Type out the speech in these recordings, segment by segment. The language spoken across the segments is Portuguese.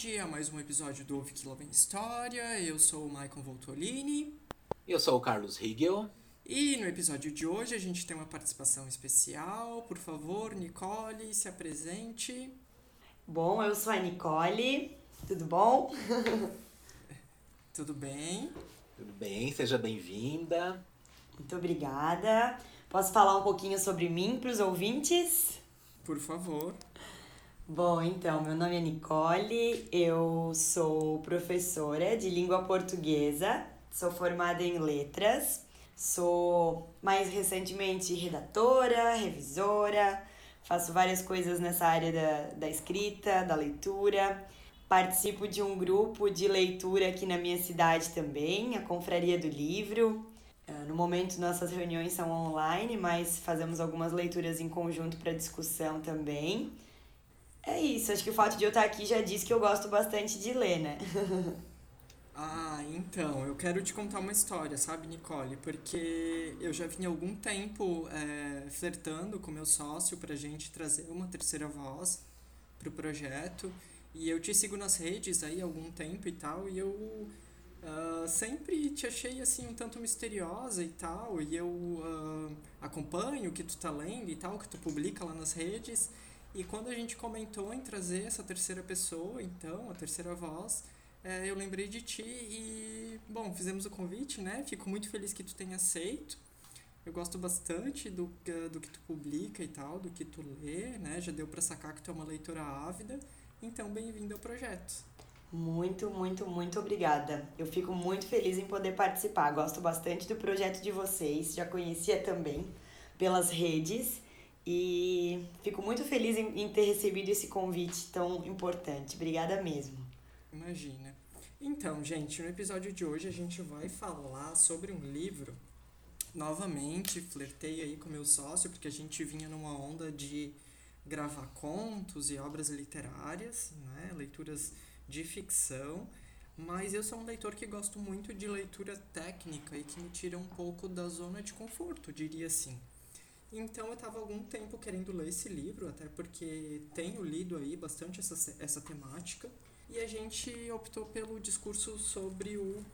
tarde a mais um episódio do Ouve Que Lá Vem História. Eu sou o Maicon Voltolini. Eu sou o Carlos Higel. E no episódio de hoje a gente tem uma participação especial. Por favor, Nicole, se apresente. Bom, eu sou a Nicole. Tudo bom? Tudo bem? Tudo bem, seja bem-vinda. Muito obrigada. Posso falar um pouquinho sobre mim para os ouvintes? Por favor. Bom, então, meu nome é Nicole, eu sou professora de língua portuguesa, sou formada em letras, sou mais recentemente redatora, revisora, faço várias coisas nessa área da, da escrita, da leitura. Participo de um grupo de leitura aqui na minha cidade também, a Confraria do Livro. Ah, no momento, nossas reuniões são online, mas fazemos algumas leituras em conjunto para discussão também. É isso, acho que o fato de eu estar aqui já diz que eu gosto bastante de ler, né? ah, então, eu quero te contar uma história, sabe, Nicole? Porque eu já vinha algum tempo é, flertando com meu sócio pra gente trazer uma terceira voz pro projeto. E eu te sigo nas redes aí há algum tempo e tal, e eu uh, sempre te achei assim um tanto misteriosa e tal, e eu uh, acompanho o que tu tá lendo e tal, o que tu publica lá nas redes. E quando a gente comentou em trazer essa terceira pessoa, então, a terceira voz, é, eu lembrei de ti e, bom, fizemos o convite, né? Fico muito feliz que tu tenha aceito. Eu gosto bastante do, do que tu publica e tal, do que tu lê, né? Já deu para sacar que tu é uma leitora ávida. Então, bem-vindo ao projeto. Muito, muito, muito obrigada. Eu fico muito feliz em poder participar. Gosto bastante do projeto de vocês, já conhecia também pelas redes e fico muito feliz em, ter recebido esse convite tão importante. Obrigada mesmo. Imagina. Então, gente, no episódio de hoje a gente vai falar sobre um livro. Novamente, flertei aí com meu sócio, porque a gente vinha numa onda de gravar contos e obras literárias, né? leituras de ficção. Mas eu sou um leitor que gosto muito de leitura técnica e que me tira um pouco da zona de conforto, diria assim. Então eu estava algum tempo querendo ler esse livro, até porque tenho lido aí bastante essa, essa temática. E a gente optou pelo discurso sobre o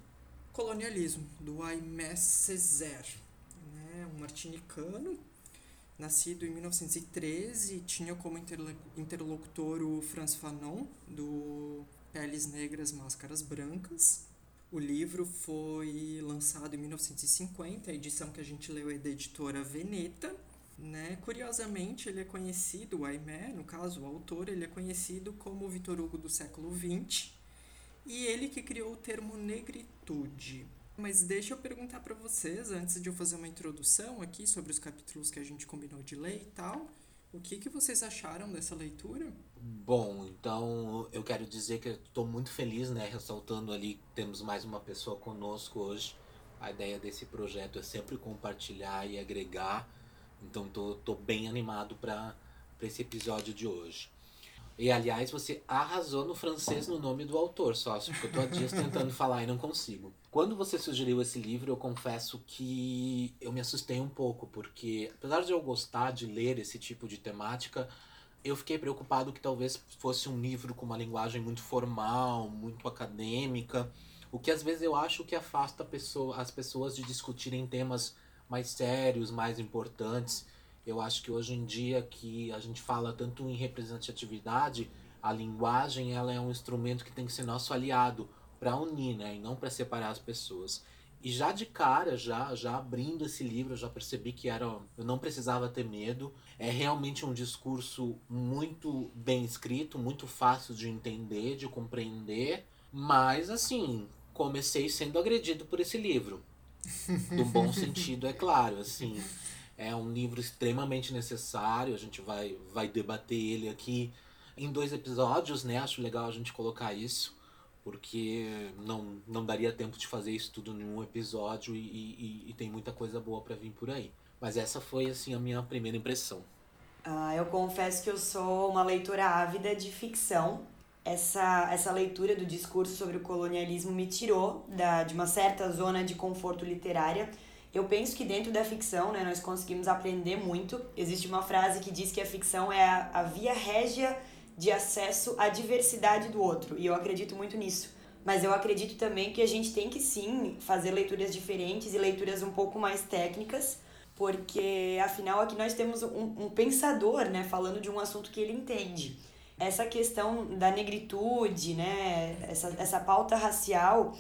colonialismo, do Aimé Césaire, né? um martinicano, nascido em 1913, tinha como interlocutor o Franz Fanon, do Peles Negras, Máscaras Brancas. O livro foi lançado em 1950, a edição que a gente leu é da editora Veneta. Né? Curiosamente, ele é conhecido, o Aimé, no caso, o autor, ele é conhecido como Vitor Hugo do século XX e ele que criou o termo negritude. Mas deixa eu perguntar para vocês, antes de eu fazer uma introdução aqui sobre os capítulos que a gente combinou de ler e tal, o que, que vocês acharam dessa leitura? Bom, então eu quero dizer que estou muito feliz, né? Ressaltando ali que temos mais uma pessoa conosco hoje. A ideia desse projeto é sempre compartilhar e agregar então tô, tô bem animado para esse episódio de hoje. E aliás, você arrasou no francês no nome do autor, sócio, porque eu tô há dias tentando falar e não consigo. Quando você sugeriu esse livro, eu confesso que eu me assustei um pouco, porque apesar de eu gostar de ler esse tipo de temática, eu fiquei preocupado que talvez fosse um livro com uma linguagem muito formal, muito acadêmica, o que às vezes eu acho que afasta pessoa, as pessoas de discutirem temas mais sérios, mais importantes. Eu acho que hoje em dia que a gente fala tanto em representatividade, a linguagem ela é um instrumento que tem que ser nosso aliado para unir, né, e não para separar as pessoas. E já de cara, já já abrindo esse livro, eu já percebi que era, eu não precisava ter medo. É realmente um discurso muito bem escrito, muito fácil de entender, de compreender, mas assim, comecei sendo agredido por esse livro no bom sentido, é claro, assim. É um livro extremamente necessário, a gente vai, vai debater ele aqui em dois episódios, né? Acho legal a gente colocar isso, porque não, não daria tempo de fazer isso tudo em um episódio e, e, e tem muita coisa boa para vir por aí. Mas essa foi, assim, a minha primeira impressão. Ah, eu confesso que eu sou uma leitora ávida de ficção, essa, essa leitura do discurso sobre o colonialismo me tirou da, de uma certa zona de conforto literária. Eu penso que dentro da ficção né, nós conseguimos aprender muito. Existe uma frase que diz que a ficção é a, a via régia de acesso à diversidade do outro, e eu acredito muito nisso. Mas eu acredito também que a gente tem que sim fazer leituras diferentes e leituras um pouco mais técnicas, porque afinal aqui nós temos um, um pensador, né, falando de um assunto que ele entende. Essa questão da negritude, né, essa, essa pauta racial,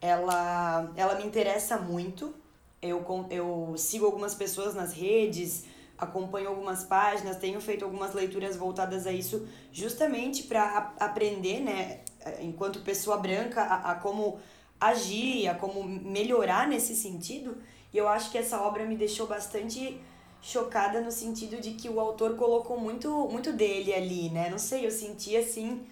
ela, ela me interessa muito. Eu, eu sigo algumas pessoas nas redes, acompanho algumas páginas, tenho feito algumas leituras voltadas a isso, justamente para aprender, né, enquanto pessoa branca, a, a como agir, a como melhorar nesse sentido. E eu acho que essa obra me deixou bastante chocada no sentido de que o autor colocou muito, muito dele ali, né? Não sei, eu senti assim.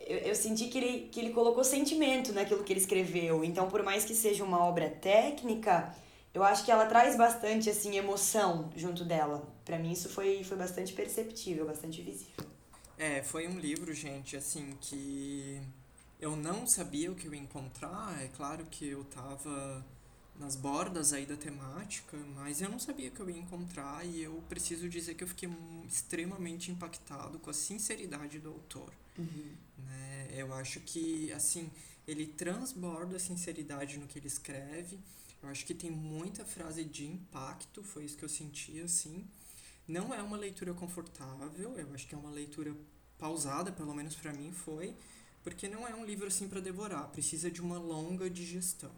Eu, eu senti que ele, que ele colocou sentimento naquilo que ele escreveu. Então, por mais que seja uma obra técnica, eu acho que ela traz bastante assim emoção junto dela. Para mim isso foi, foi bastante perceptível, bastante visível. É, foi um livro, gente, assim, que eu não sabia o que eu ia encontrar. É claro que eu tava nas bordas aí da temática, mas eu não sabia que eu ia encontrar e eu preciso dizer que eu fiquei extremamente impactado com a sinceridade do autor. Uhum. Né? Eu acho que, assim, ele transborda a sinceridade no que ele escreve. Eu acho que tem muita frase de impacto, foi isso que eu senti, assim. Não é uma leitura confortável, eu acho que é uma leitura pausada, pelo menos para mim foi, porque não é um livro assim para devorar, precisa de uma longa digestão.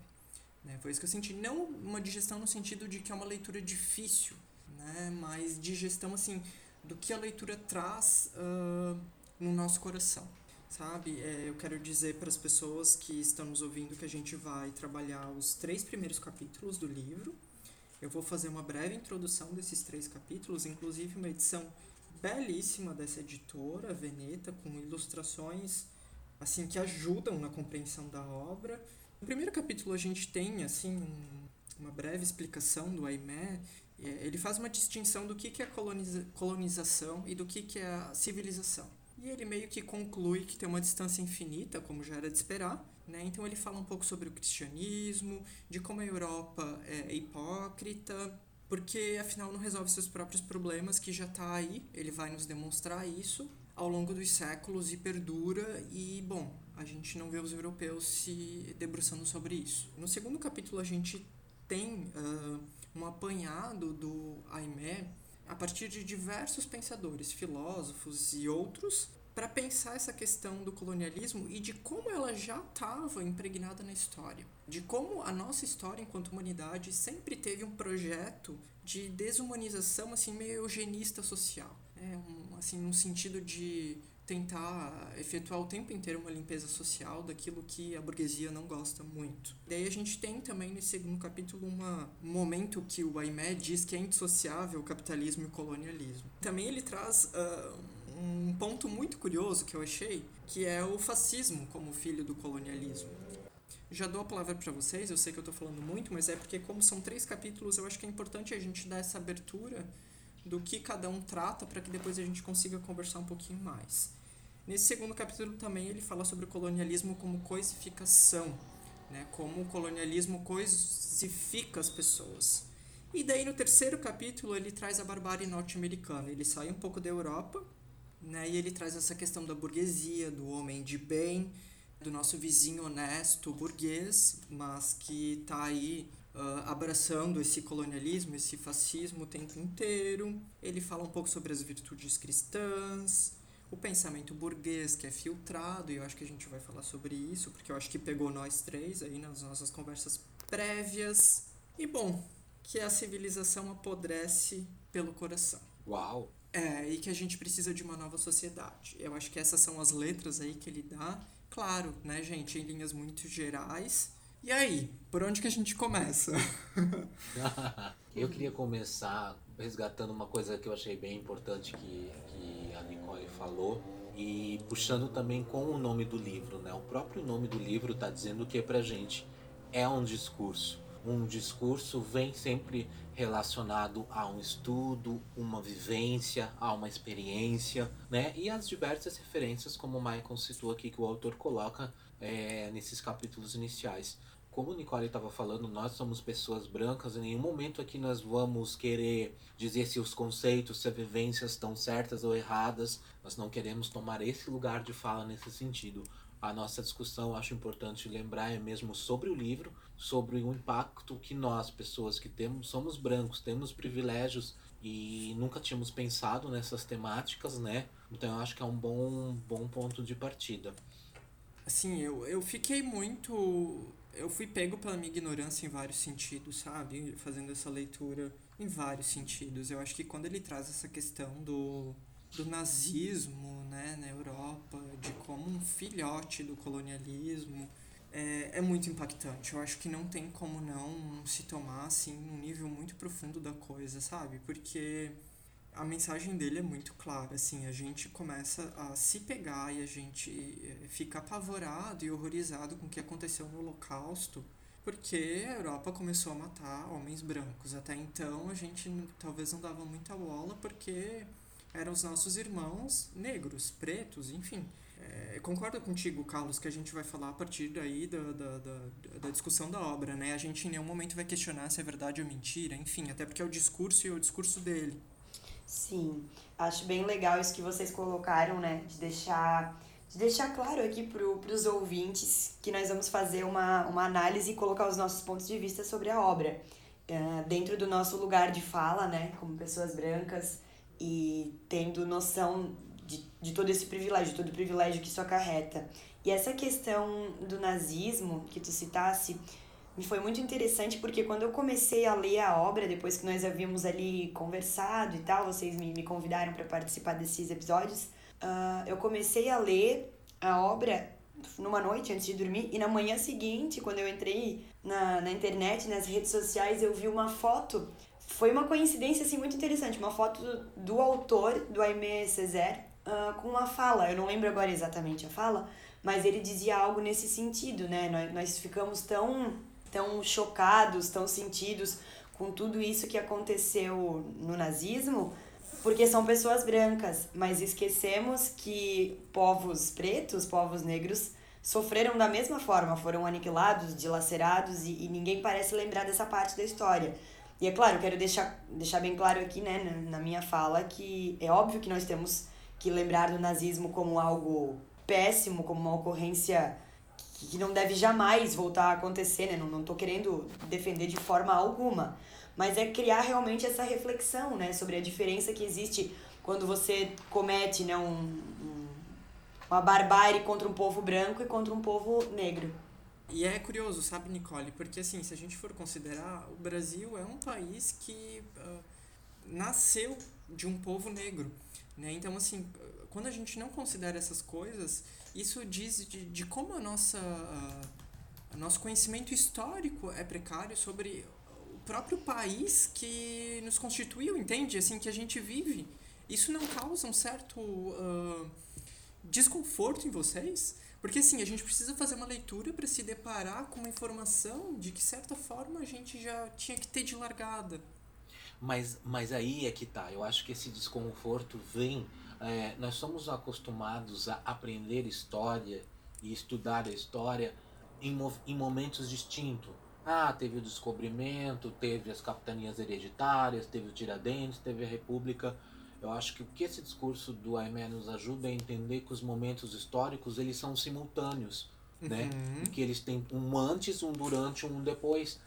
Né? Foi isso que eu senti. Não uma digestão no sentido de que é uma leitura difícil, né? mas digestão assim do que a leitura traz uh, no nosso coração. Sabe? É, eu quero dizer para as pessoas que estão nos ouvindo que a gente vai trabalhar os três primeiros capítulos do livro. Eu vou fazer uma breve introdução desses três capítulos, inclusive uma edição belíssima dessa editora, Veneta, com ilustrações assim que ajudam na compreensão da obra no primeiro capítulo a gente tem assim um, uma breve explicação do Aimé. É, ele faz uma distinção do que, que é coloniza colonização e do que, que é a civilização. E ele meio que conclui que tem uma distância infinita, como já era de esperar. Né? Então ele fala um pouco sobre o cristianismo, de como a Europa é hipócrita, porque afinal não resolve seus próprios problemas, que já está aí. Ele vai nos demonstrar isso ao longo dos séculos e perdura. E, bom, a gente não vê os europeus se debruçando sobre isso. No segundo capítulo, a gente tem uh, um apanhado do Aimé a partir de diversos pensadores, filósofos e outros, para pensar essa questão do colonialismo e de como ela já estava impregnada na história. De como a nossa história enquanto humanidade sempre teve um projeto de desumanização assim meio eugenista social. É um, assim, um sentido de tentar efetuar o tempo inteiro uma limpeza social daquilo que a burguesia não gosta muito. Daí a gente tem também nesse segundo capítulo uma, um momento que o Aimé diz que é indissociável o capitalismo e o colonialismo. Também ele traz uh, um ponto muito curioso que eu achei, que é o fascismo como filho do colonialismo. Já dou a palavra para vocês, eu sei que eu estou falando muito, mas é porque como são três capítulos, eu acho que é importante a gente dar essa abertura do que cada um trata para que depois a gente consiga conversar um pouquinho mais. Nesse segundo capítulo também ele fala sobre o colonialismo como coisificação, né? como o colonialismo coisifica as pessoas. E daí no terceiro capítulo ele traz a barbárie norte-americana. Ele sai um pouco da Europa né? e ele traz essa questão da burguesia, do homem de bem, do nosso vizinho honesto burguês, mas que está aí uh, abraçando esse colonialismo, esse fascismo o tempo inteiro. Ele fala um pouco sobre as virtudes cristãs, o pensamento burguês que é filtrado, e eu acho que a gente vai falar sobre isso, porque eu acho que pegou nós três aí nas nossas conversas prévias. E bom, que a civilização apodrece pelo coração. Uau! É, e que a gente precisa de uma nova sociedade. Eu acho que essas são as letras aí que ele dá. Claro, né, gente, em linhas muito gerais, e aí, por onde que a gente começa? eu queria começar resgatando uma coisa que eu achei bem importante que, que a Nicole falou e puxando também com o nome do livro, né? O próprio nome do livro está dizendo que pra gente é um discurso. Um discurso vem sempre relacionado a um estudo, uma vivência, a uma experiência, né? E as diversas referências, como o Michael citou aqui, que o autor coloca é, nesses capítulos iniciais como o Nicole estava falando, nós somos pessoas brancas, em nenhum momento aqui nós vamos querer dizer se os conceitos, se as vivências estão certas ou erradas. Nós não queremos tomar esse lugar de fala nesse sentido. A nossa discussão, acho importante lembrar, é mesmo sobre o livro, sobre o impacto que nós, pessoas que temos, somos brancos, temos privilégios e nunca tínhamos pensado nessas temáticas, né? Então eu acho que é um bom, bom ponto de partida. Assim, eu, eu fiquei muito. Eu fui pego pela minha ignorância em vários sentidos, sabe? Fazendo essa leitura em vários sentidos. Eu acho que quando ele traz essa questão do, do nazismo né, na Europa, de como um filhote do colonialismo, é, é muito impactante. Eu acho que não tem como não se tomar assim um nível muito profundo da coisa, sabe? Porque a mensagem dele é muito clara, assim, a gente começa a se pegar e a gente eh, fica apavorado e horrorizado com o que aconteceu no Holocausto, porque a Europa começou a matar homens brancos. Até então a gente talvez não dava muita bola porque eram os nossos irmãos negros, pretos, enfim. É, concordo contigo, Carlos, que a gente vai falar a partir daí da, da, da, da, discussão da obra, né? A gente em nenhum momento vai questionar se é verdade ou mentira, enfim, até porque é o discurso e o discurso dele. Sim, acho bem legal isso que vocês colocaram, né? De deixar, de deixar claro aqui para os ouvintes que nós vamos fazer uma, uma análise e colocar os nossos pontos de vista sobre a obra. Uh, dentro do nosso lugar de fala, né? Como pessoas brancas e tendo noção de, de todo esse privilégio, todo o privilégio que isso acarreta. E essa questão do nazismo que tu citasse me foi muito interessante porque quando eu comecei a ler a obra, depois que nós havíamos ali conversado e tal, vocês me, me convidaram para participar desses episódios, uh, eu comecei a ler a obra numa noite antes de dormir e na manhã seguinte, quando eu entrei na, na internet, nas redes sociais, eu vi uma foto. Foi uma coincidência assim muito interessante, uma foto do, do autor, do Aimé Césaire, uh, com uma fala. Eu não lembro agora exatamente a fala, mas ele dizia algo nesse sentido, né? Nós, nós ficamos tão tão chocados, tão sentidos com tudo isso que aconteceu no nazismo, porque são pessoas brancas, mas esquecemos que povos pretos, povos negros, sofreram da mesma forma, foram aniquilados, dilacerados e, e ninguém parece lembrar dessa parte da história. E é claro, quero deixar, deixar bem claro aqui, né, na, na minha fala, que é óbvio que nós temos que lembrar do nazismo como algo péssimo, como uma ocorrência que não deve jamais voltar a acontecer, né? Não, não tô querendo defender de forma alguma, mas é criar realmente essa reflexão, né? Sobre a diferença que existe quando você comete, né? Um, um, uma barbárie contra um povo branco e contra um povo negro. E é curioso, sabe, Nicole? Porque, assim, se a gente for considerar, o Brasil é um país que uh, nasceu de um povo negro, né? Então, assim, quando a gente não considera essas coisas, isso diz de, de como a nossa, a, nosso conhecimento histórico é precário sobre o próprio país que nos constituiu, entende? Assim, que a gente vive. Isso não causa um certo uh, desconforto em vocês? Porque assim, a gente precisa fazer uma leitura para se deparar com uma informação de que, certa forma, a gente já tinha que ter de largada. Mas, mas aí é que tá. Eu acho que esse desconforto vem é, nós somos acostumados a aprender história e estudar a história em, em momentos distintos. Ah, teve o descobrimento, teve as capitanias hereditárias, teve o Tiradentes, teve a República. Eu acho que o que esse discurso do Aimé nos ajuda é entender que os momentos históricos eles são simultâneos, né? uhum. né? que eles têm um antes, um durante, um depois.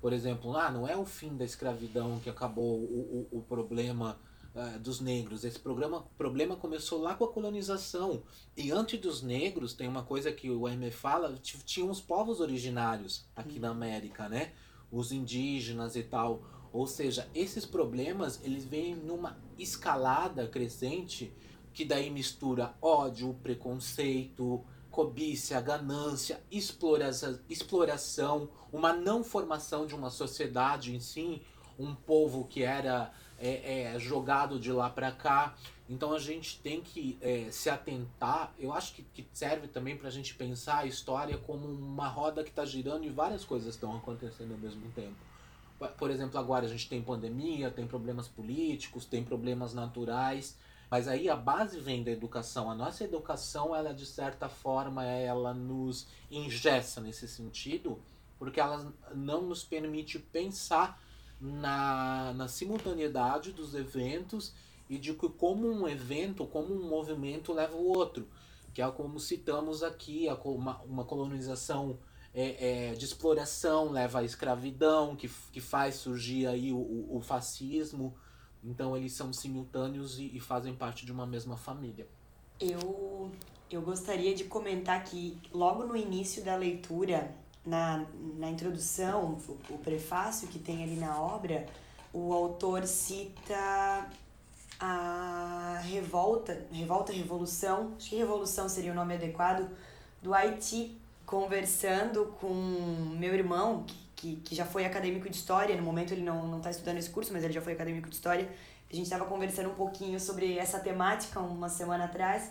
Por exemplo, ah, não é o fim da escravidão que acabou o, o, o problema uh, dos negros. Esse programa, problema começou lá com a colonização. E antes dos negros, tem uma coisa que o M fala, tinham os povos originários aqui na América, né? Os indígenas e tal. Ou seja, esses problemas, eles vêm numa escalada crescente que daí mistura ódio, preconceito, cobiça, ganância, exploração, uma não formação de uma sociedade em si, um povo que era é, é jogado de lá para cá. Então a gente tem que é, se atentar. Eu acho que, que serve também para a gente pensar a história como uma roda que está girando e várias coisas estão acontecendo ao mesmo tempo. Por exemplo, agora a gente tem pandemia, tem problemas políticos, tem problemas naturais. Mas aí a base vem da educação. A nossa educação, ela de certa forma, ela nos ingessa nesse sentido, porque ela não nos permite pensar na, na simultaneidade dos eventos e de que como um evento, como um movimento leva o outro, que é como citamos aqui, uma, uma colonização é, é, de exploração leva à escravidão, que, que faz surgir aí o, o, o fascismo. Então eles são simultâneos e, e, fazem parte de uma mesma família. Eu, eu gostaria de comentar que logo no início da leitura, na, na introdução, o, o prefácio que tem ali na obra, o autor cita a revolta, revolta, revolução, acho que revolução seria o nome adequado, do Haiti, conversando com meu irmão, que, que, que já foi acadêmico de história, no momento ele não, não tá estudando esse curso, mas ele já foi acadêmico de história. A gente estava conversando um pouquinho sobre essa temática uma semana atrás,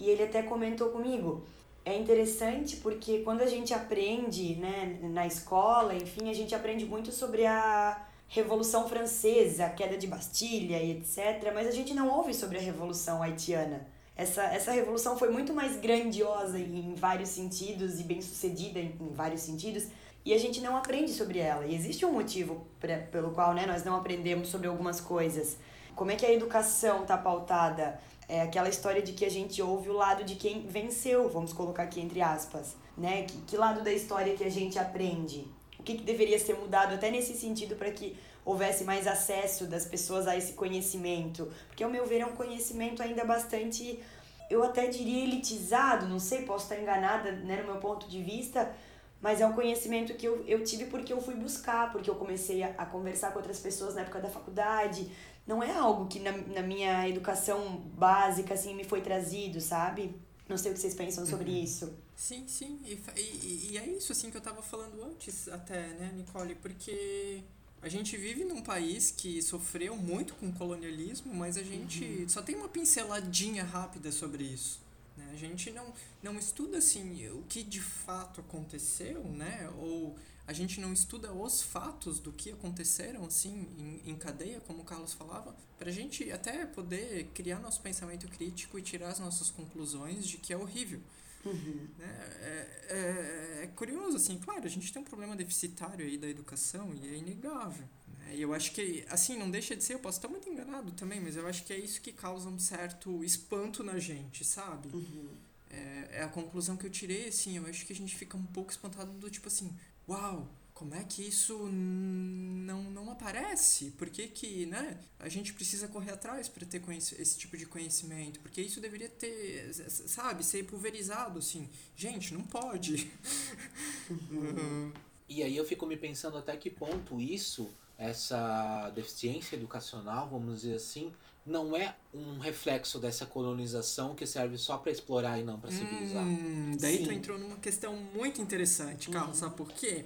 e ele até comentou comigo. É interessante porque quando a gente aprende né, na escola, enfim, a gente aprende muito sobre a Revolução Francesa, a queda de Bastilha e etc., mas a gente não ouve sobre a Revolução Haitiana essa, essa revolução foi muito mais grandiosa em vários sentidos e bem sucedida em, em vários sentidos e a gente não aprende sobre ela. E existe um motivo pra, pelo qual né, nós não aprendemos sobre algumas coisas. Como é que a educação está pautada? É aquela história de que a gente ouve o lado de quem venceu, vamos colocar aqui entre aspas. Né? Que, que lado da história que a gente aprende? O que, que deveria ser mudado até nesse sentido para que houvesse mais acesso das pessoas a esse conhecimento. Porque, ao meu ver, é um conhecimento ainda bastante, eu até diria elitizado, não sei, posso estar enganada né, no meu ponto de vista, mas é um conhecimento que eu, eu tive porque eu fui buscar, porque eu comecei a, a conversar com outras pessoas na época da faculdade. Não é algo que na, na minha educação básica assim me foi trazido, sabe? Não sei o que vocês pensam sobre uhum. isso. Sim, sim. E, e, e, é isso assim que eu tava falando antes até, né, Nicole? Porque a gente vive num país que sofreu muito com o colonialismo, mas a gente uhum. só tem uma pinceladinha rápida sobre isso. Né? A gente não, não estuda assim o que de fato aconteceu, né? Ou a gente não estuda os fatos do que aconteceram assim em, em cadeia, como o Carlos falava, para a gente até poder criar nosso pensamento crítico e tirar as nossas conclusões de que é horrível. Uhum. Né? É, é, é, curioso, assim, claro, a gente tem um problema deficitário aí da educação e é inegável. Né? E eu acho que, assim, não deixa de ser, eu posso estar muito enganado também, mas eu acho que é isso que causa um certo espanto na gente, sabe? Uhum. É, é a conclusão que eu tirei, assim, eu acho que a gente fica um pouco espantado do tipo assim, uau, como é que isso não, não aparece? Por que, que né, a gente precisa correr atrás para ter esse tipo de conhecimento? Porque isso deveria ter, sabe, ser pulverizado, assim. Gente, não pode. E aí eu fico me pensando até que ponto isso, essa deficiência educacional, vamos dizer assim, não é um reflexo dessa colonização que serve só para explorar e não para civilizar. Hum, daí Sim. tu entrou numa questão muito interessante, Carlos, uhum. sabe por quê?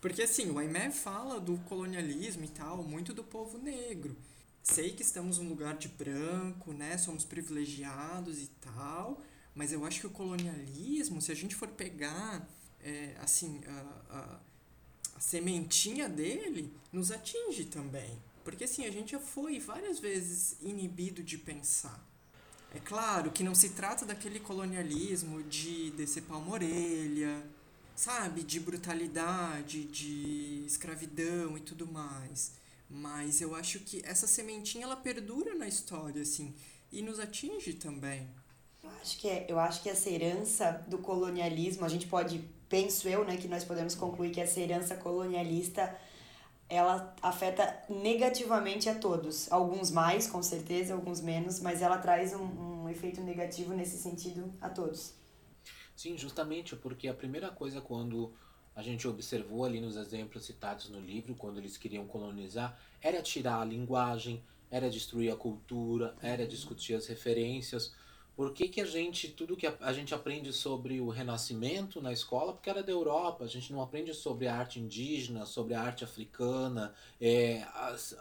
Porque assim, o Aimé fala do colonialismo e tal, muito do povo negro. Sei que estamos num lugar de branco, né? Somos privilegiados e tal, mas eu acho que o colonialismo, se a gente for pegar, é, assim, a, a, a sementinha dele, nos atinge também. Porque assim, a gente já foi várias vezes inibido de pensar. É claro que não se trata daquele colonialismo de decepar uma orelha, sabe, de brutalidade, de escravidão e tudo mais. Mas eu acho que essa sementinha ela perdura na história, assim, e nos atinge também. Eu acho que, é, eu acho que essa herança do colonialismo, a gente pode, penso eu, né, que nós podemos concluir que essa herança colonialista ela afeta negativamente a todos. Alguns mais, com certeza, alguns menos, mas ela traz um, um efeito negativo nesse sentido a todos. Sim, justamente porque a primeira coisa quando a gente observou ali nos exemplos citados no livro, quando eles queriam colonizar, era tirar a linguagem, era destruir a cultura, era discutir as referências. Por que, que a gente, tudo que a, a gente aprende sobre o Renascimento na escola, porque era da Europa, a gente não aprende sobre a arte indígena, sobre a arte africana. É,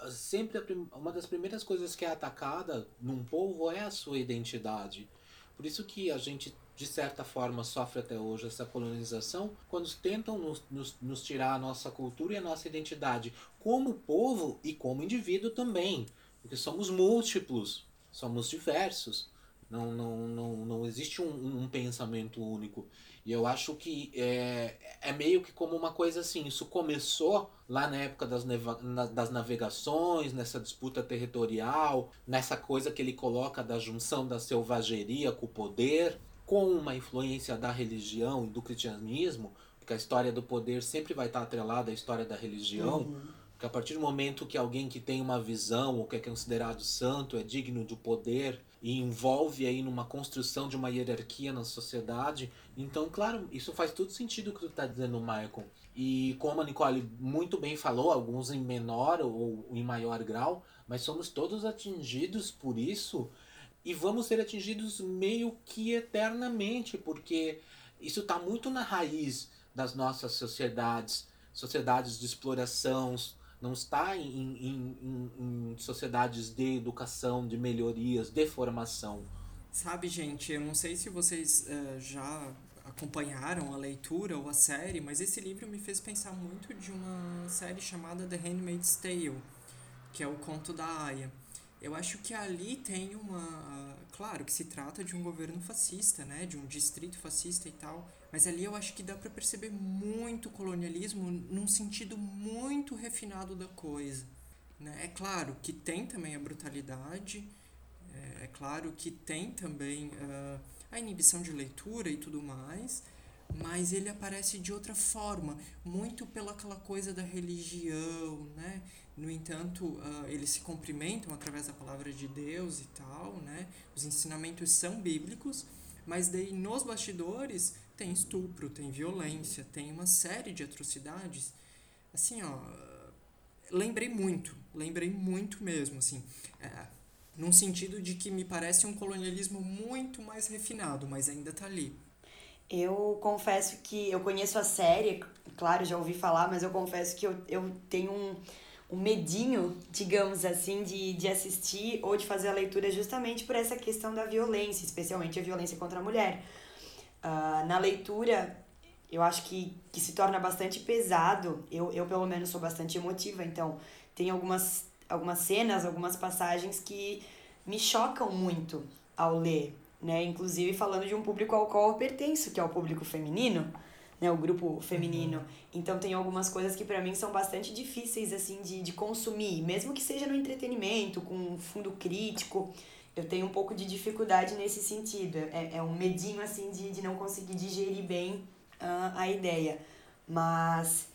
sempre a, uma das primeiras coisas que é atacada num povo é a sua identidade. Por isso que a gente de certa forma, sofre até hoje essa colonização quando tentam nos, nos, nos tirar a nossa cultura e a nossa identidade como povo e como indivíduo também. Porque somos múltiplos, somos diversos. Não, não, não, não existe um, um pensamento único. E eu acho que é, é meio que como uma coisa assim, isso começou lá na época das, neva, na, das navegações, nessa disputa territorial, nessa coisa que ele coloca da junção da selvageria com o poder, com uma influência da religião e do cristianismo, porque a história do poder sempre vai estar atrelada à história da religião. Uhum que a partir do momento que alguém que tem uma visão ou que é considerado santo é digno de poder e envolve aí numa construção de uma hierarquia na sociedade, então, claro, isso faz todo sentido o que tu está dizendo, Michael. E como a Nicole muito bem falou, alguns em menor ou em maior grau, mas somos todos atingidos por isso e vamos ser atingidos meio que eternamente, porque isso está muito na raiz das nossas sociedades, sociedades de exploração, não está em, em, em, em sociedades de educação, de melhorias, de formação. Sabe, gente, eu não sei se vocês uh, já acompanharam a leitura ou a série, mas esse livro me fez pensar muito de uma série chamada The Handmaid's Tale, que é o conto da Aya. Eu acho que ali tem uma. Claro que se trata de um governo fascista, né? De um distrito fascista e tal. Mas ali eu acho que dá para perceber muito colonialismo num sentido muito refinado da coisa. Né? É claro que tem também a brutalidade, é, é claro que tem também uh, a inibição de leitura e tudo mais, mas ele aparece de outra forma, muito pela aquela coisa da religião, né? No entanto, uh, eles se cumprimentam através da palavra de Deus e tal, né? Os ensinamentos são bíblicos, mas daí nos bastidores tem estupro, tem violência, tem uma série de atrocidades. Assim, ó, lembrei muito, lembrei muito mesmo, assim. É, num sentido de que me parece um colonialismo muito mais refinado, mas ainda tá ali. Eu confesso que eu conheço a série, claro, já ouvi falar, mas eu confesso que eu, eu tenho um, um medinho, digamos assim, de, de assistir ou de fazer a leitura justamente por essa questão da violência, especialmente a violência contra a mulher. Uh, na leitura, eu acho que, que se torna bastante pesado. Eu, eu, pelo menos, sou bastante emotiva, então tem algumas, algumas cenas, algumas passagens que me chocam muito ao ler né? Inclusive falando de um público ao qual eu pertenço, que é o público feminino, né? O grupo feminino. Uhum. Então tem algumas coisas que para mim são bastante difíceis, assim, de, de consumir, mesmo que seja no entretenimento, com um fundo crítico. Eu tenho um pouco de dificuldade nesse sentido. É, é um medinho, assim, de, de não conseguir digerir bem uh, a ideia. Mas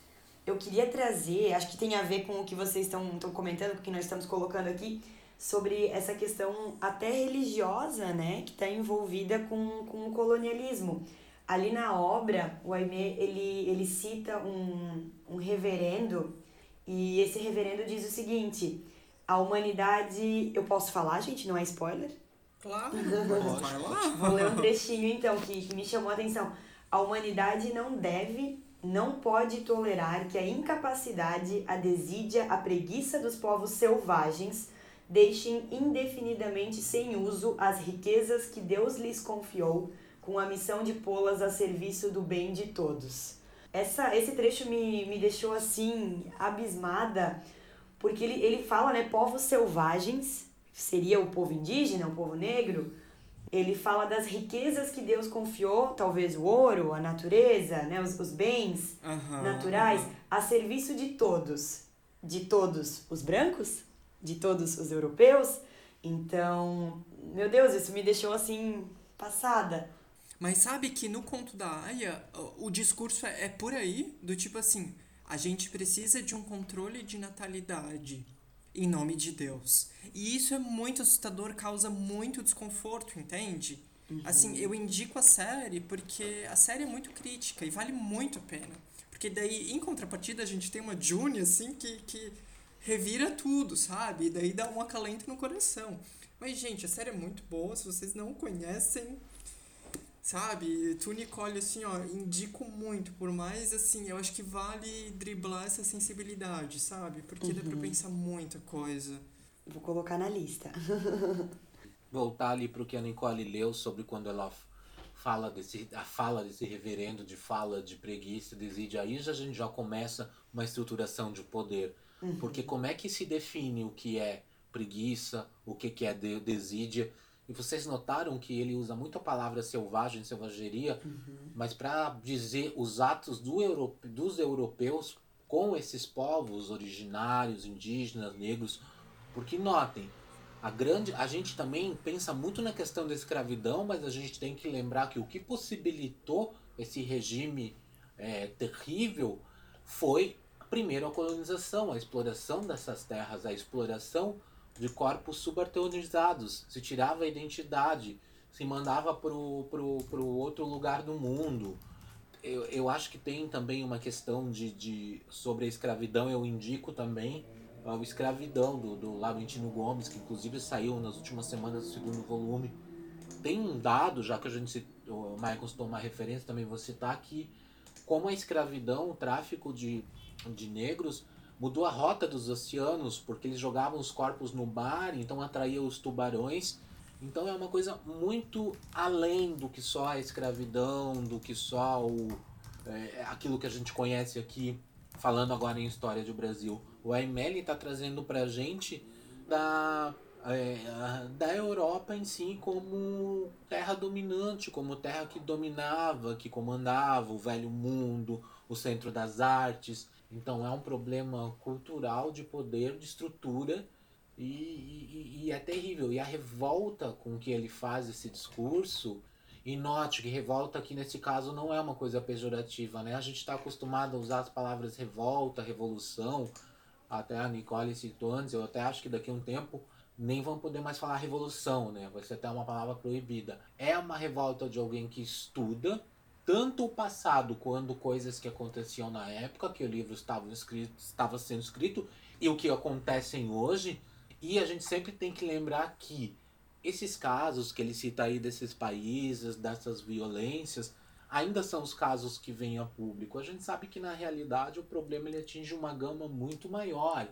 eu queria trazer, acho que tem a ver com o que vocês estão comentando, com o que nós estamos colocando aqui, sobre essa questão até religiosa, né, que está envolvida com, com o colonialismo. Ali na obra, o Aimé, ele, ele cita um, um reverendo, e esse reverendo diz o seguinte, a humanidade... Eu posso falar, gente? Não é spoiler? Claro. Vou ler um trechinho, então, que, que me chamou a atenção. A humanidade não deve não pode tolerar que a incapacidade, a desídia, a preguiça dos povos selvagens deixem indefinidamente sem uso as riquezas que Deus lhes confiou, com a missão de pô-las a serviço do bem de todos. Essa, esse trecho me, me deixou assim, abismada, porque ele, ele fala, né, povos selvagens, seria o povo indígena, o povo negro, ele fala das riquezas que Deus confiou, talvez o ouro, a natureza, né, os, os bens uhum, naturais, uhum. a serviço de todos. De todos os brancos? De todos os europeus. Então, meu Deus, isso me deixou assim passada. Mas sabe que no conto da Aya, o discurso é, é por aí, do tipo assim, a gente precisa de um controle de natalidade em nome de Deus. E isso é muito assustador, causa muito desconforto, entende? Uhum. Assim, eu indico a série porque a série é muito crítica e vale muito a pena. Porque daí, em contrapartida, a gente tem uma June, assim, que, que revira tudo, sabe? E daí dá um acalento no coração. Mas, gente, a série é muito boa. Se vocês não conhecem, sabe? Tu, Nicole, assim, ó, indico muito. Por mais, assim, eu acho que vale driblar essa sensibilidade, sabe? Porque uhum. dá pra uhum. pensar muita coisa. Vou colocar na lista. Voltar ali pro que a Nicole leu sobre quando ela fala desse, a fala desse reverendo de fala de preguiça, desídia. Aí já, a gente já começa uma estruturação de poder Uhum. Porque como é que se define o que é preguiça, o que, que é desídia? E vocês notaram que ele usa muito a palavra selvagem, selvageria, uhum. mas para dizer os atos do Euro, dos europeus com esses povos originários, indígenas, negros. Porque notem, a grande, a gente também pensa muito na questão da escravidão, mas a gente tem que lembrar que o que possibilitou esse regime é, terrível foi primeiro a colonização, a exploração dessas terras, a exploração de corpos subalternizados. Se tirava a identidade, se mandava para o outro lugar do mundo. Eu, eu acho que tem também uma questão de, de sobre a escravidão, eu indico também o Escravidão, do, do Laurentino Gomes, que inclusive saiu nas últimas semanas do segundo volume. Tem um dado, já que a gente, o Michael citou uma referência, também vou citar aqui, como a escravidão, o tráfico de, de negros mudou a rota dos oceanos, porque eles jogavam os corpos no mar, então atraía os tubarões. Então é uma coisa muito além do que só a escravidão, do que só o, é, aquilo que a gente conhece aqui, falando agora em história do Brasil. O Aimeli está trazendo para a gente da, é, da Europa em si como terra dominante, como terra que dominava, que comandava o velho mundo, o centro das artes. Então é um problema cultural de poder, de estrutura e, e, e, é terrível. E a revolta com que ele faz esse discurso, e note que revolta aqui nesse caso não é uma coisa pejorativa, né? A gente está acostumado a usar as palavras revolta, revolução, até a Nicole citou antes, eu até acho que daqui a um tempo nem vão poder mais falar revolução, né? Vai ser até uma palavra proibida. É uma revolta de alguém que estuda, tanto o passado quanto coisas que aconteciam na época que o livro estava, escrito, estava sendo escrito e o que acontecem hoje. E a gente sempre tem que lembrar que esses casos que ele cita aí desses países, dessas violências, ainda são os casos que vêm a público. A gente sabe que na realidade o problema ele atinge uma gama muito maior.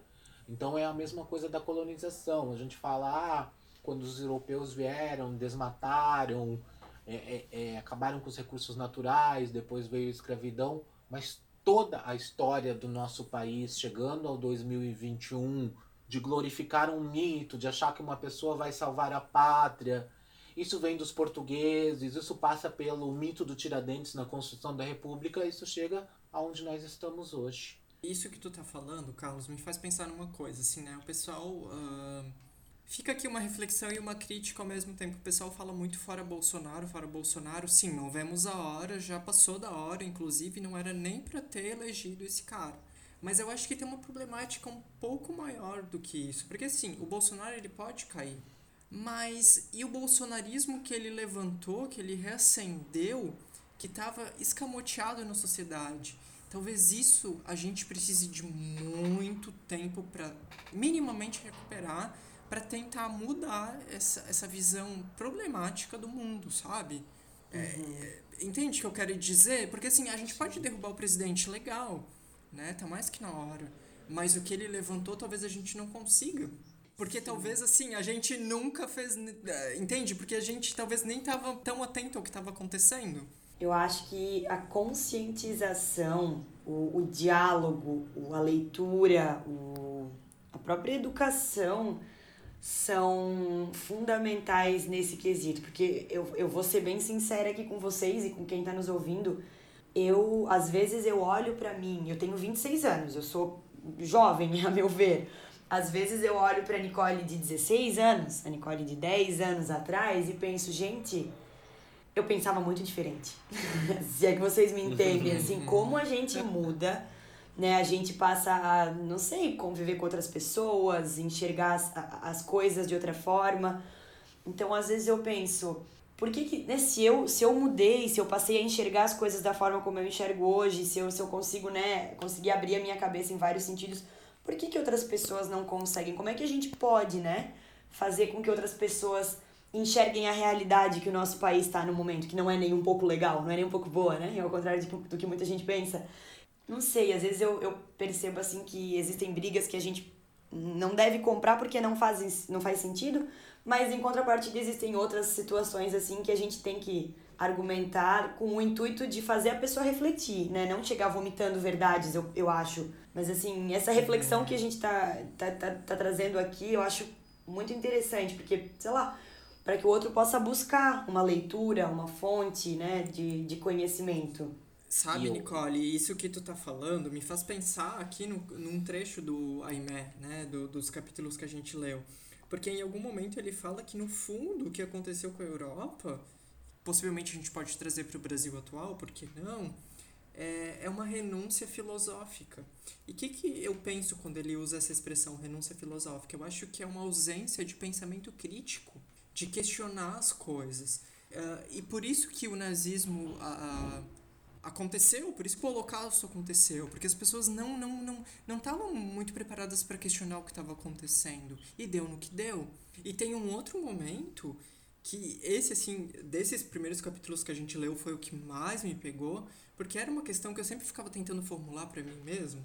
Então é a mesma coisa da colonização. A gente fala, ah, quando os europeus vieram, desmataram, é, é, é, acabaram com os recursos naturais, depois veio a escravidão, mas toda a história do nosso país, chegando ao 2021, de glorificar um mito, de achar que uma pessoa vai salvar a pátria, isso vem dos portugueses, isso passa pelo mito do Tiradentes na construção da República, isso chega aonde nós estamos hoje. Isso que tu tá falando, Carlos, me faz pensar numa coisa, assim, né? O pessoal uh, Fica aqui uma reflexão e uma crítica ao mesmo tempo. O pessoal fala muito fora Bolsonaro, fora Bolsonaro. Sim, não vemos a hora, já passou da hora, inclusive não era nem para ter elegido esse cara. Mas eu acho que tem uma problemática um pouco maior do que isso. Porque assim, o Bolsonaro ele pode cair. Mas e o bolsonarismo que ele levantou, que ele reacendeu, que estava escamoteado na sociedade? Talvez isso a gente precise de muito tempo para minimamente recuperar para tentar mudar essa, essa visão problemática do mundo, sabe? É, uhum. É, entende o que eu quero dizer? Porque assim, a gente pode derrubar o presidente legal, né? Tá mais que na hora. Mas o que ele levantou talvez a gente não consiga. Porque Sim. talvez assim, a gente nunca fez. É, entende? Porque a gente talvez nem tava tão atento ao que estava acontecendo. Eu acho que a conscientização, o, o diálogo, a leitura, o, a própria educação são fundamentais nesse quesito, porque eu, eu vou ser bem sincera aqui com vocês e com quem está nos ouvindo. Eu, às vezes, eu olho para mim, eu tenho 26 anos, eu sou jovem, a meu ver. Às vezes eu olho para Nicole de 16 anos, a Nicole de 10 anos atrás, e penso, gente, eu pensava muito diferente. Se é que vocês me entendem, assim, como a gente muda né? A gente passa a, não sei, conviver com outras pessoas, enxergar as, as coisas de outra forma. Então, às vezes eu penso, por que, que né, se, eu, se eu mudei, se eu passei a enxergar as coisas da forma como eu enxergo hoje, se eu, se eu consigo, né, conseguir abrir a minha cabeça em vários sentidos, por que, que outras pessoas não conseguem? Como é que a gente pode, né, fazer com que outras pessoas enxerguem a realidade que o nosso país está no momento, que não é nem um pouco legal, não é nem um pouco boa, né? Ao contrário do que muita gente pensa. Não sei, às vezes eu, eu percebo assim que existem brigas que a gente não deve comprar porque não faz, não faz sentido, mas em contrapartida existem outras situações assim que a gente tem que argumentar com o intuito de fazer a pessoa refletir, né? Não chegar vomitando verdades, eu, eu acho. Mas assim, essa reflexão que a gente tá, tá, tá, tá trazendo aqui, eu acho muito interessante, porque, sei lá, para que o outro possa buscar uma leitura, uma fonte né, de, de conhecimento. Sabe, eu... Nicole, isso que tu tá falando me faz pensar aqui no, num trecho do Aimé, né, do, dos capítulos que a gente leu. Porque em algum momento ele fala que no fundo o que aconteceu com a Europa, possivelmente a gente pode trazer para o Brasil atual, por que não? É, é uma renúncia filosófica. E o que, que eu penso quando ele usa essa expressão renúncia filosófica? Eu acho que é uma ausência de pensamento crítico, de questionar as coisas. Uh, e por isso que o nazismo. Uh, aconteceu, por isso que o Holocausto aconteceu, porque as pessoas não não não não estavam muito preparadas para questionar o que estava acontecendo e deu no que deu. E tem um outro momento que esse assim, desses primeiros capítulos que a gente leu foi o que mais me pegou, porque era uma questão que eu sempre ficava tentando formular para mim mesmo,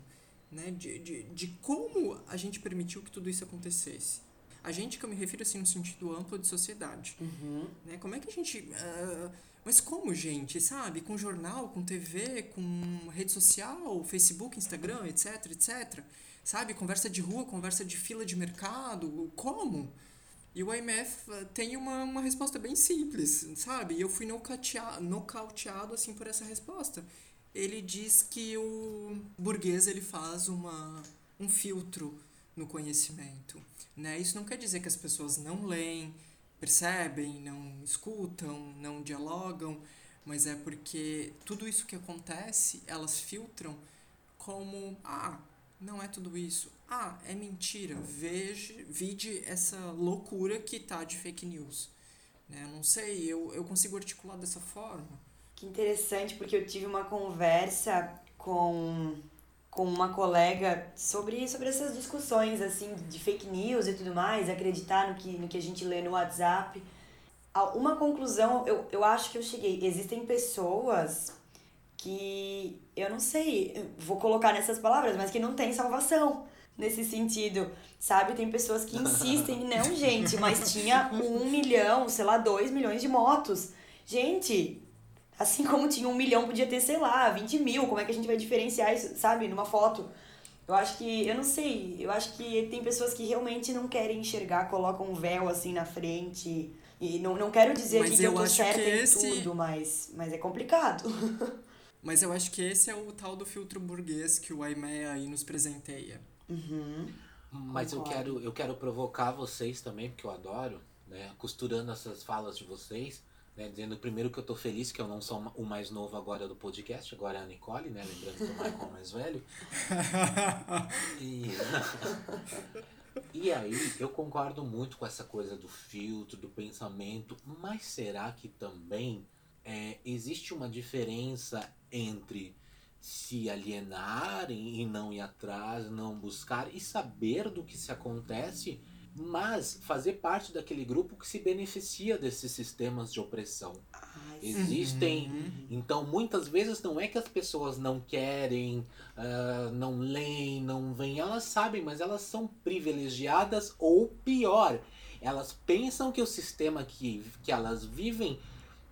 né, de, de, de como a gente permitiu que tudo isso acontecesse. A gente que eu me refiro assim no sentido amplo de sociedade, uhum. né? Como é que a gente uh, mas como, gente, sabe? Com jornal, com TV, com rede social, Facebook, Instagram, etc, etc. Sabe? Conversa de rua, conversa de fila de mercado. Como? E o IMF eh, tem uma, uma resposta bem simples, sabe? E eu fui nocauteado, nocauteado assim por essa resposta. Ele diz que o burguês ele faz uma, um filtro no conhecimento. Né? Isso não quer dizer que as pessoas não leem, percebem, não escutam, não dialogam, mas é porque tudo isso que acontece, elas filtram como, ah, não é tudo isso. Ah, é mentira. Veja, vide essa loucura que tá de fake news. Né? Não sei, eu, eu consigo articular dessa forma. Que interessante, porque eu tive uma conversa com com uma colega sobre, sobre essas discussões assim de fake news e tudo mais, acreditar no que, no que a gente lê no WhatsApp. Uma conclusão, eu, eu acho que eu cheguei. Existem pessoas que, eu não sei, vou colocar nessas palavras, mas que não tem salvação nesse sentido, sabe? Tem pessoas que insistem, não, gente, mas tinha um milhão, sei lá, dois milhões de motos. Gente, Assim como tinha um milhão, podia ter, sei lá, 20 mil. Como é que a gente vai diferenciar isso, sabe, numa foto? Eu acho que, eu não sei, eu acho que tem pessoas que realmente não querem enxergar, colocam um véu assim na frente. E não, não quero dizer mas que eu, eu tô certa em esse... tudo, mas, mas é complicado. mas eu acho que esse é o tal do filtro burguês que o IMEA aí nos presenteia. Uhum. Mas eu quero, eu quero provocar vocês também, porque eu adoro, né? Costurando essas falas de vocês né, dizendo primeiro que eu tô feliz que eu não sou o mais novo agora do podcast, agora é a Nicole, né? Lembrando que o Michael é o mais velho. E, e aí, eu concordo muito com essa coisa do filtro, do pensamento, mas será que também é, existe uma diferença entre se alienar e não ir atrás, não buscar e saber do que se acontece mas fazer parte daquele grupo que se beneficia desses sistemas de opressão. Ai, Existem. Uhum. Então, muitas vezes não é que as pessoas não querem, uh, não leem, não veem, elas sabem, mas elas são privilegiadas ou pior, elas pensam que o sistema que, que elas vivem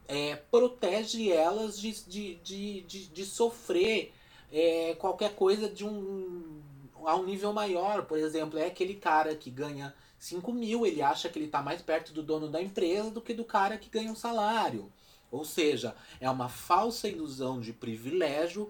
é, protege elas de, de, de, de, de sofrer é, qualquer coisa de um a um nível maior. Por exemplo, é aquele cara que ganha 5 mil, ele acha que ele está mais perto do dono da empresa do que do cara que ganha um salário. Ou seja, é uma falsa ilusão de privilégio,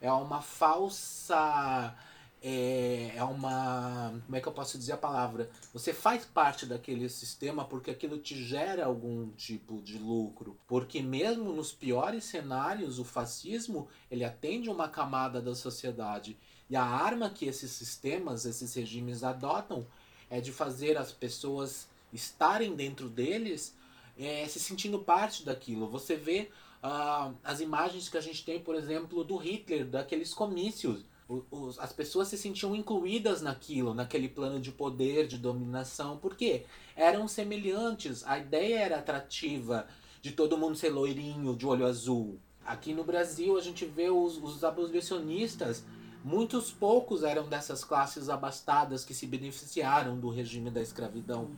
é uma falsa. É, é uma. Como é que eu posso dizer a palavra? Você faz parte daquele sistema porque aquilo te gera algum tipo de lucro. Porque mesmo nos piores cenários, o fascismo ele atende uma camada da sociedade. E a arma que esses sistemas, esses regimes adotam é de fazer as pessoas estarem dentro deles, é, se sentindo parte daquilo. Você vê uh, as imagens que a gente tem, por exemplo, do Hitler, daqueles comícios. Os, as pessoas se sentiam incluídas naquilo, naquele plano de poder, de dominação, porque eram semelhantes, a ideia era atrativa de todo mundo ser loirinho, de olho azul. Aqui no Brasil a gente vê os, os abolicionistas Muitos poucos eram dessas classes abastadas que se beneficiaram do regime da escravidão.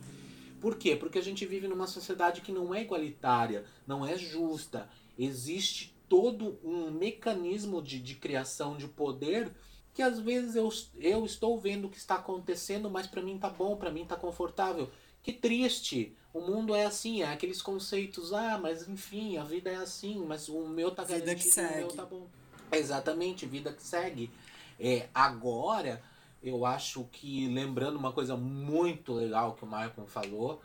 Por quê? Porque a gente vive numa sociedade que não é igualitária, não é justa. Existe todo um mecanismo de, de criação de poder que às vezes eu, eu estou vendo o que está acontecendo, mas para mim tá bom, para mim tá confortável. Que triste. O mundo é assim, é aqueles conceitos, ah, mas enfim, a vida é assim, mas o meu tá vida garantido, o meu tá bom. Exatamente, vida que segue. É, agora, eu acho que, lembrando uma coisa muito legal que o Maicon falou,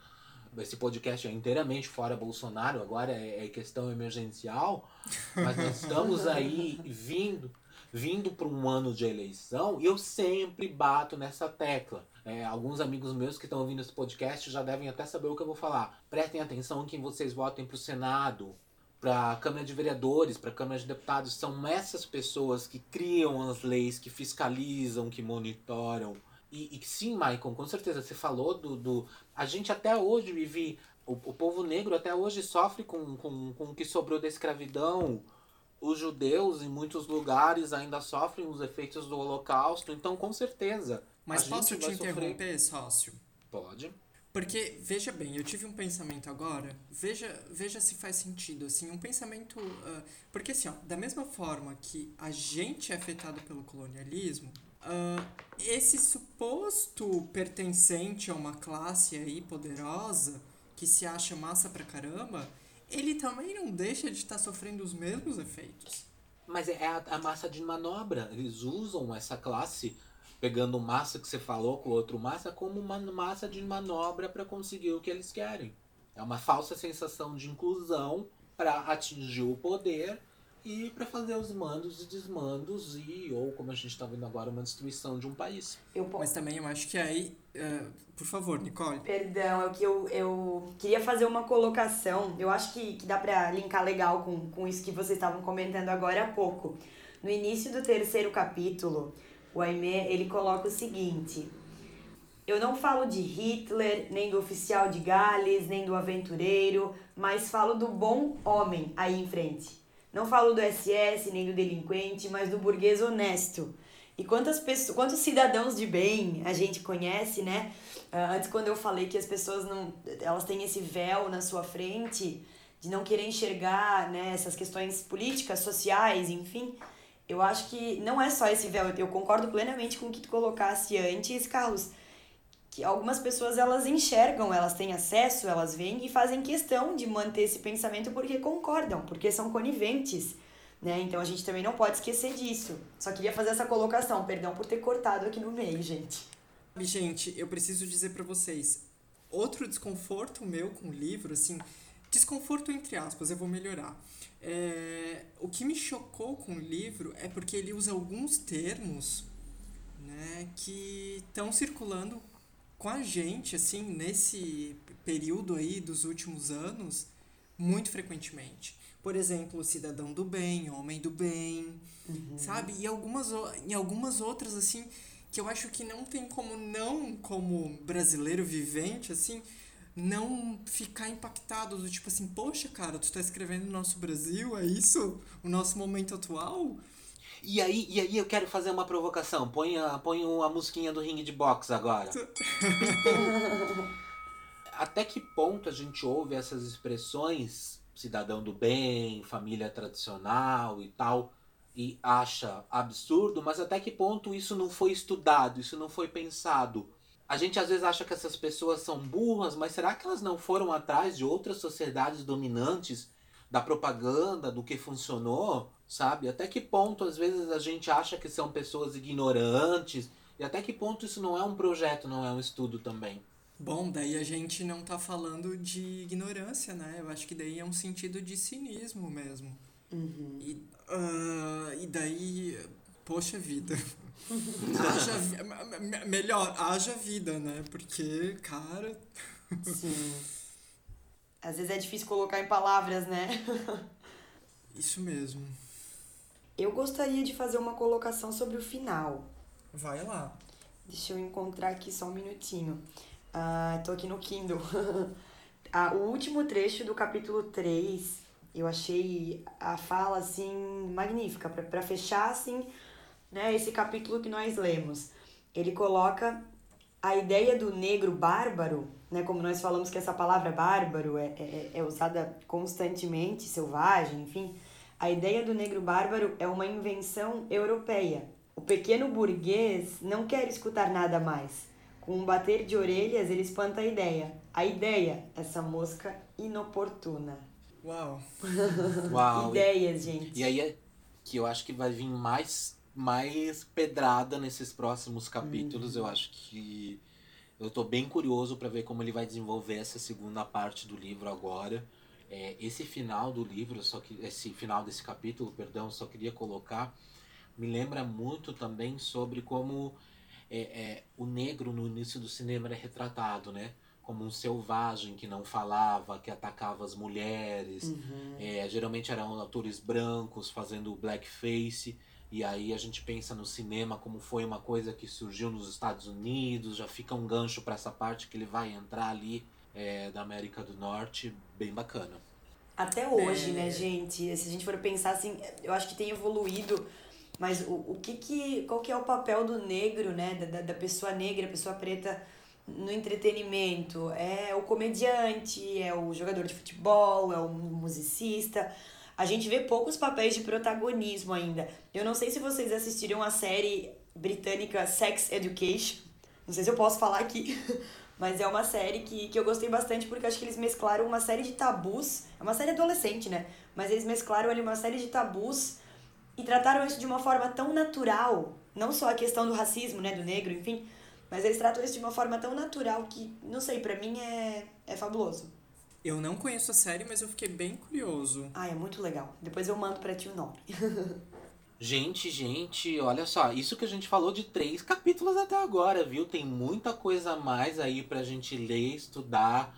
esse podcast é inteiramente fora Bolsonaro, agora é, é questão emergencial, mas nós estamos aí vindo vindo para um ano de eleição e eu sempre bato nessa tecla. É, alguns amigos meus que estão ouvindo esse podcast já devem até saber o que eu vou falar. Prestem atenção em quem vocês votem para o Senado, para a Câmara de Vereadores, para a Câmara de Deputados. São essas pessoas que criam as leis, que fiscalizam, que monitoram. E, e sim, Maicon, com certeza, você falou do. do a gente até hoje vive. O, o povo negro até hoje sofre com, com, com o que sobrou da escravidão. Os judeus, em muitos lugares, ainda sofrem os efeitos do Holocausto. Então, com certeza. Mas posso te vai sofrer- interromper, sócio? Pode. Porque, veja bem, eu tive um pensamento agora, veja, veja se faz sentido, assim, um pensamento... ah, porque, assim, ó, da mesma forma que a gente é afetado pelo colonialismo, ah, esse suposto pertencente a uma classe aí poderosa, que se acha massa pra caramba, ele também não deixa de estar sofrendo os mesmos efeitos. Mas é a, a massa de manobra. Eles usam essa classe, pegando massa que você falou com o outro massa, como uma massa de manobra para conseguir o que eles querem. É uma falsa sensação de inclusão para atingir o poder e para fazer os mandos e desmandos e, ou como a gente está vendo agora, uma destruição de um país. Eu Mas também eu acho que aí... ah, por favor, Nicole. Perdão, é o que eu, eu queria fazer uma colocação. Eu acho que, que dá pra linkar legal com, com isso que vocês estavam comentando agora há pouco. No início do terceiro capítulo, o Aimé, ele coloca o seguinte... Eu não falo de Hitler, nem do oficial de Gales, nem do aventureiro, mas falo do bom homem aí em frente. Não falo do SS, nem do delinquente, mas do burguês honesto. E quantas pessoas, quantos cidadãos de bem a gente conhece, né? Ah, antes quando eu falei que as pessoas não, elas têm esse véu na sua frente de não querer enxergar, né, essas questões políticas, sociais, enfim, eu acho que não é só esse véu. Eu concordo plenamente com o que tu colocasse antes, Carlos, que algumas pessoas elas enxergam, elas têm acesso, elas veem e fazem questão de manter esse pensamento porque concordam, porque são coniventes. Né? Então a gente também não pode esquecer disso. Só queria fazer essa colocação, perdão por ter cortado aqui no meio, gente. Gente, eu preciso dizer pra vocês, outro desconforto meu com o livro, assim, desconforto entre aspas, eu vou melhorar. É, o que me chocou com o livro é porque ele usa alguns termos, né, que estão circulando com a gente, assim, nesse período aí dos últimos anos, muito frequentemente. Por exemplo, cidadão do bem, homem do bem, sabe? E algumas, em algumas outras, assim, que eu acho que não tem como não, como brasileiro vivente, assim, não ficar impactado do tipo assim, poxa, cara, tu tá escrevendo o nosso Brasil, é isso? O nosso momento atual? E aí, e aí eu quero fazer uma provocação. Põe a, põe a musiquinha do ringue de boxe agora. Até que ponto a gente ouve essas expressões, cidadão do bem, família tradicional e tal, e acha absurdo, mas até que ponto isso não foi estudado, isso não foi pensado? A gente às vezes acha que essas pessoas são burras, mas será que elas não foram atrás de outras sociedades dominantes, da propaganda, do que funcionou, sabe? Até que ponto às vezes a gente acha que são pessoas ignorantes, e até que ponto isso não é um projeto, não é um estudo também? Bom, daí a gente não tá falando de ignorância, né? Eu acho que daí é um sentido de cinismo mesmo. E, ah, e daí, poxa vida. haja, melhor, haja vida, né? Porque, cara. Sim. Às vezes é difícil colocar em palavras, né? Isso mesmo. Eu gostaria de fazer uma colocação sobre o final. Vai lá. Deixa eu encontrar aqui só um minutinho. Ah, tô aqui no Kindle. ah, o último trecho do capítulo 3, eu achei a fala, assim, magnífica. Pra fechar, assim, né, esse capítulo que nós lemos. Ele coloca a ideia do negro bárbaro, né, como nós falamos que essa palavra bárbaro é, é, é usada constantemente, selvagem, enfim. A ideia do negro bárbaro é uma invenção europeia. O pequeno burguês não quer escutar nada mais. Com um bater de orelhas, ele espanta a ideia. A ideia, essa mosca inoportuna. Uau! Uau! Ideias, gente. E aí é que eu acho que vai vir mais, mais pedrada nesses próximos capítulos. Eu acho que eu tô bem curioso para ver como ele vai desenvolver essa segunda parte do livro agora. É, esse final do livro, só que esse final desse capítulo, perdão, só queria colocar, me lembra muito também sobre como é, é, o negro no início do cinema era retratado, né? Como um selvagem que não falava, que atacava as mulheres. Uhum. É, geralmente eram atores brancos fazendo blackface. E aí a gente pensa no cinema como foi uma coisa que surgiu nos Estados Unidos, já fica um gancho para essa parte que ele vai entrar ali é, da América do Norte, bem bacana. Até hoje, É. né, gente? Se a gente for pensar assim, eu acho que tem evoluído, mas o, o que que. Qual que é o papel do negro, né? Da, da- da pessoa negra, pessoa preta no entretenimento? É o comediante, é o jogador de futebol, é o musicista. A gente vê poucos papéis de protagonismo ainda. Eu não sei se vocês assistiram a série britânica Sex Education. Não sei se eu posso falar aqui, mas é uma série que, que eu gostei bastante porque acho que eles mesclaram uma série de tabus. É uma série adolescente, né? Mas eles mesclaram ali uma série de tabus e trataram isso de uma forma tão natural. Não só a questão do racismo, né? Do negro, enfim. Mas eles tratam isso de uma forma tão natural que, não sei, pra mim é, é fabuloso. Eu não conheço a série, mas eu fiquei bem curioso. Ah, é muito legal. Depois eu mando pra ti o nome. Gente, gente, olha só, isso que a gente falou de três capítulos até agora, viu? Tem muita coisa a mais aí pra gente ler, estudar.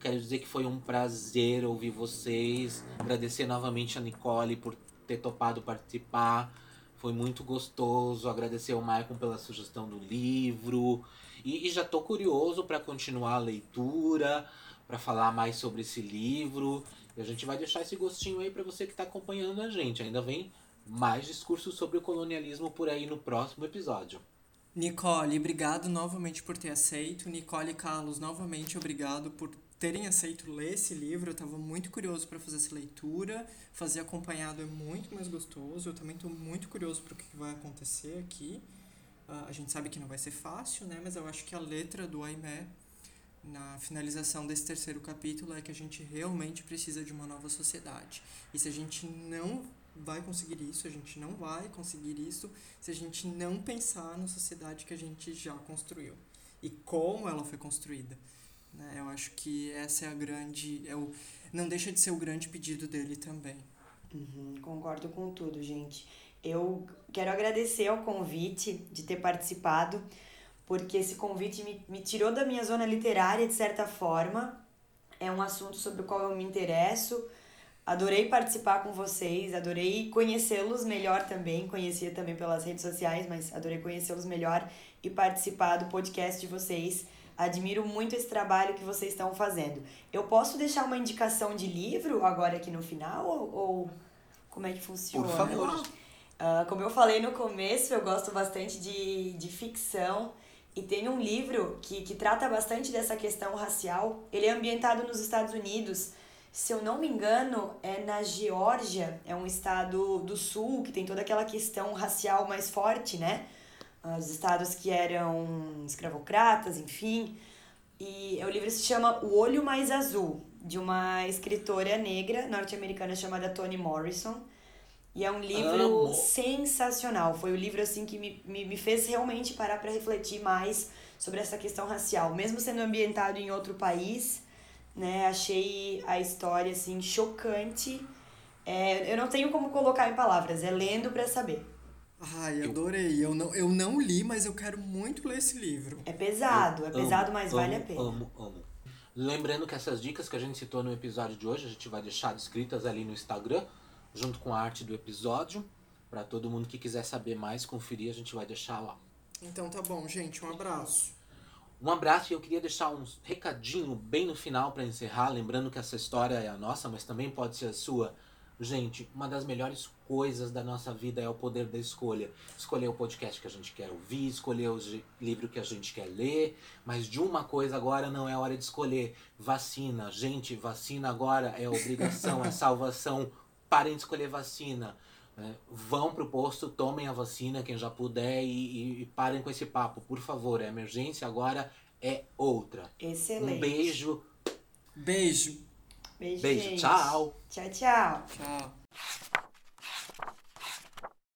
Quero dizer que foi um prazer ouvir vocês. Agradecer novamente a Nicole por ter topado participar. Foi muito gostoso. Agradecer ao Maicon pela sugestão do livro. E, e já tô curioso para continuar a leitura, para falar mais sobre esse livro. E a gente vai deixar esse gostinho aí para você que tá acompanhando a gente. Ainda vem mais discursos sobre o colonialismo por aí no próximo episódio. Nicole, obrigado novamente por ter aceito. Nicole e Carlos, novamente obrigado por terem aceito ler esse livro. Eu estava muito curioso para fazer essa leitura. Fazer acompanhado é muito mais gostoso. Eu também estou muito curioso para o que vai acontecer aqui. Ah, a gente sabe que não vai ser fácil, né? Mas eu acho que a letra do Aimé, na finalização desse terceiro capítulo, é que a gente realmente precisa de uma nova sociedade. E se a gente não vai conseguir isso, a gente não vai conseguir isso se a gente não pensar na sociedade que a gente já construiu e como ela foi construída. Né? Eu acho que essa é a grande. É o, não deixa de ser o grande pedido dele também. Uhum, concordo com tudo, gente. Eu quero agradecer ao convite de ter participado, porque esse convite me, me tirou da minha zona literária, de certa forma. É um assunto sobre o qual eu me interesso. Adorei participar com vocês, adorei conhecê-los melhor também. Conhecia também pelas redes sociais, mas adorei conhecê-los melhor e participar do podcast de vocês. Admiro muito esse trabalho que vocês estão fazendo. Eu posso deixar uma indicação de livro agora aqui no final? Ou, ou como é que funciona? Por favor. Ah, como eu falei no começo, eu gosto bastante de, de ficção. E tem um livro que, que trata bastante dessa questão racial. Ele é ambientado nos Estados Unidos. Se eu não me engano, é na Geórgia, é um estado do sul que tem toda aquela questão racial mais forte, né? Os estados que eram escravocratas, enfim. E o livro se chama O Olho Mais Azul, de uma escritora negra norte-americana chamada Toni Morrison. E é um livro Amo. sensacional. Foi o livro assim que me, me, me fez realmente parar para refletir mais sobre essa questão racial. Mesmo sendo ambientado em outro país, né? Achei a história assim chocante. É, eu não tenho como colocar em palavras, é lendo para saber. Ai, adorei. Eu não, eu não li, mas eu quero muito ler esse livro. É pesado, é Amo, pesado, mas vale a amo, pena. Amo, amo. Lembrando que essas dicas que a gente citou no episódio de hoje, a gente vai deixar descritas ali no Instagram, junto com a arte do episódio. Pra todo mundo que quiser saber mais, conferir, a gente vai deixar lá. Então tá bom, gente. Um abraço. Um abraço e eu queria deixar um recadinho bem no final para encerrar, lembrando que essa história é a nossa, mas também pode ser a sua. Gente, uma das melhores coisas da nossa vida é o poder da escolha. Escolher o podcast que a gente quer ouvir, escolher o livro que a gente quer ler, mas de uma coisa agora não é hora de escolher. Vacina. Gente, vacina agora é obrigação, é salvação. Parem de escolher vacina. né? Vão pro posto, tomem a vacina, quem já puder, e, e, e parem com esse papo, por favor. A emergência agora é outra. Excelente. Um beijo. Beijo. Beijo, Beijo. gente. Tchau. Tchau, tchau. Tchau.